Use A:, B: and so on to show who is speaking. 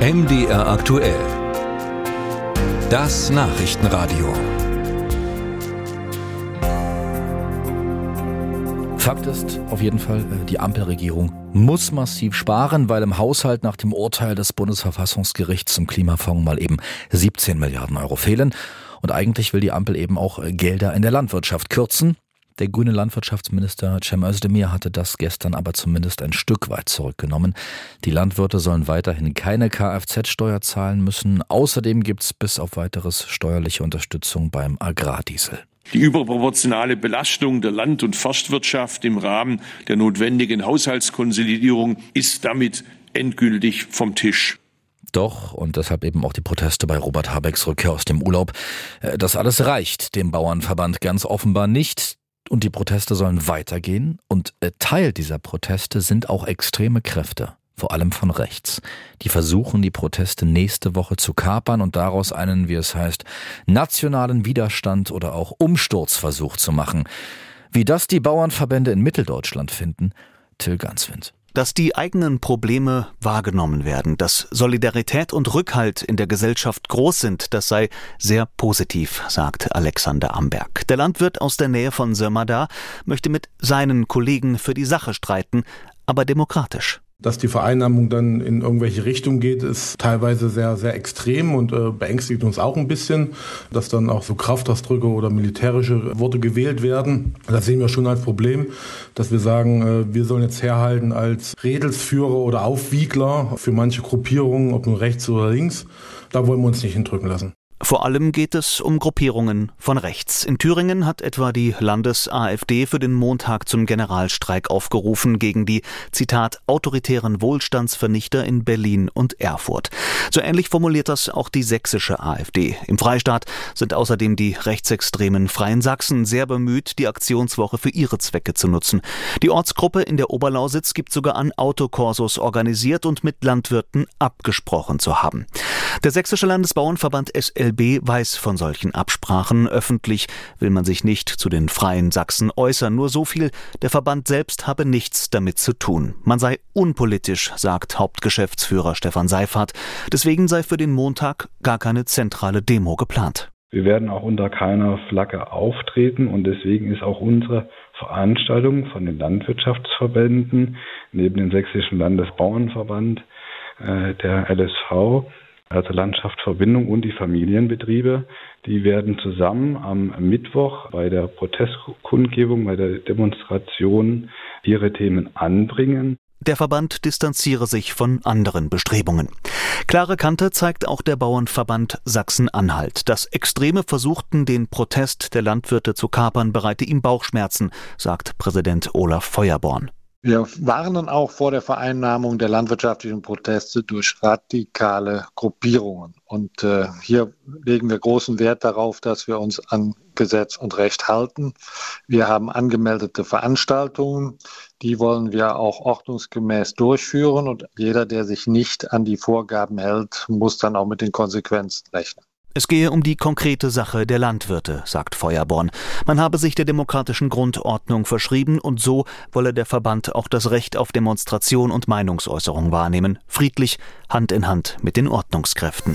A: MDR aktuell. Das Nachrichtenradio.
B: Fakt ist auf jeden Fall, äh, die Ampelregierung muss massiv sparen, weil im Haushalt nach dem Urteil des Bundesverfassungsgerichts zum Klimafonds mal eben 17 Milliarden Euro fehlen. Und eigentlich will die Ampel eben auch äh, Gelder in der Landwirtschaft kürzen. Der grüne Landwirtschaftsminister Cem Özdemir hatte das gestern aber zumindest ein Stück weit zurückgenommen. Die Landwirte sollen weiterhin keine Kfz-Steuer zahlen müssen. Außerdem gibt es bis auf weiteres steuerliche Unterstützung beim Agrardiesel.
C: Die überproportionale Belastung der Land- und Forstwirtschaft im Rahmen der notwendigen Haushaltskonsolidierung ist damit endgültig vom Tisch.
B: Doch, und deshalb eben auch die Proteste bei Robert Habecks Rückkehr aus dem Urlaub, äh, das alles reicht dem Bauernverband ganz offenbar nicht. Und die Proteste sollen weitergehen. Und äh, Teil dieser Proteste sind auch extreme Kräfte, vor allem von rechts. Die versuchen, die Proteste nächste Woche zu kapern und daraus einen, wie es heißt, nationalen Widerstand oder auch Umsturzversuch zu machen. Wie das die Bauernverbände in Mitteldeutschland finden, Till Ganswind
D: dass die eigenen Probleme wahrgenommen werden, dass Solidarität und Rückhalt in der Gesellschaft groß sind, das sei sehr positiv, sagt Alexander Amberg. Der Landwirt aus der Nähe von Sömmerda möchte mit seinen Kollegen für die Sache streiten, aber demokratisch.
E: Dass die Vereinnahmung dann in irgendwelche Richtungen geht, ist teilweise sehr, sehr extrem und äh, beängstigt uns auch ein bisschen, dass dann auch so Kraftausdrücke oder militärische Worte gewählt werden. Das sehen wir schon als Problem, dass wir sagen, äh, wir sollen jetzt herhalten als Redelsführer oder Aufwiegler für manche Gruppierungen, ob nun rechts oder links. Da wollen wir uns nicht hindrücken lassen.
D: Vor allem geht es um Gruppierungen von rechts. In Thüringen hat etwa die Landes-AfD für den Montag zum Generalstreik aufgerufen gegen die, Zitat, autoritären Wohlstandsvernichter in Berlin und Erfurt. So ähnlich formuliert das auch die sächsische AfD. Im Freistaat sind außerdem die rechtsextremen Freien Sachsen sehr bemüht, die Aktionswoche für ihre Zwecke zu nutzen. Die Ortsgruppe in der Oberlausitz gibt sogar an, Autokorsos organisiert und mit Landwirten abgesprochen zu haben. Der Sächsische Landesbauernverband SLB weiß von solchen Absprachen. Öffentlich will man sich nicht zu den Freien Sachsen äußern. Nur so viel, der Verband selbst habe nichts damit zu tun. Man sei unpolitisch, sagt Hauptgeschäftsführer Stefan Seifert. Deswegen sei für den Montag gar keine zentrale Demo geplant.
F: Wir werden auch unter keiner Flagge auftreten und deswegen ist auch unsere Veranstaltung von den Landwirtschaftsverbänden neben dem Sächsischen Landesbauernverband, äh, der LSV, also Landschaftsverbindung und die Familienbetriebe, die werden zusammen am Mittwoch bei der Protestkundgebung, bei der Demonstration ihre Themen anbringen.
D: Der Verband distanziere sich von anderen Bestrebungen. Klare Kante zeigt auch der Bauernverband Sachsen-Anhalt. Das Extreme versuchten, den Protest der Landwirte zu kapern, bereite ihm Bauchschmerzen, sagt Präsident Olaf Feuerborn.
G: Wir warnen auch vor der Vereinnahmung der landwirtschaftlichen Proteste durch radikale Gruppierungen. Und äh, hier legen wir großen Wert darauf, dass wir uns an Gesetz und Recht halten. Wir haben angemeldete Veranstaltungen, die wollen wir auch ordnungsgemäß durchführen. Und jeder, der sich nicht an die Vorgaben hält, muss dann auch mit den Konsequenzen rechnen.
D: Es gehe um die konkrete Sache der Landwirte, sagt Feuerborn. Man habe sich der demokratischen Grundordnung verschrieben und so wolle der Verband auch das Recht auf Demonstration und Meinungsäußerung wahrnehmen, friedlich, Hand in Hand mit den Ordnungskräften.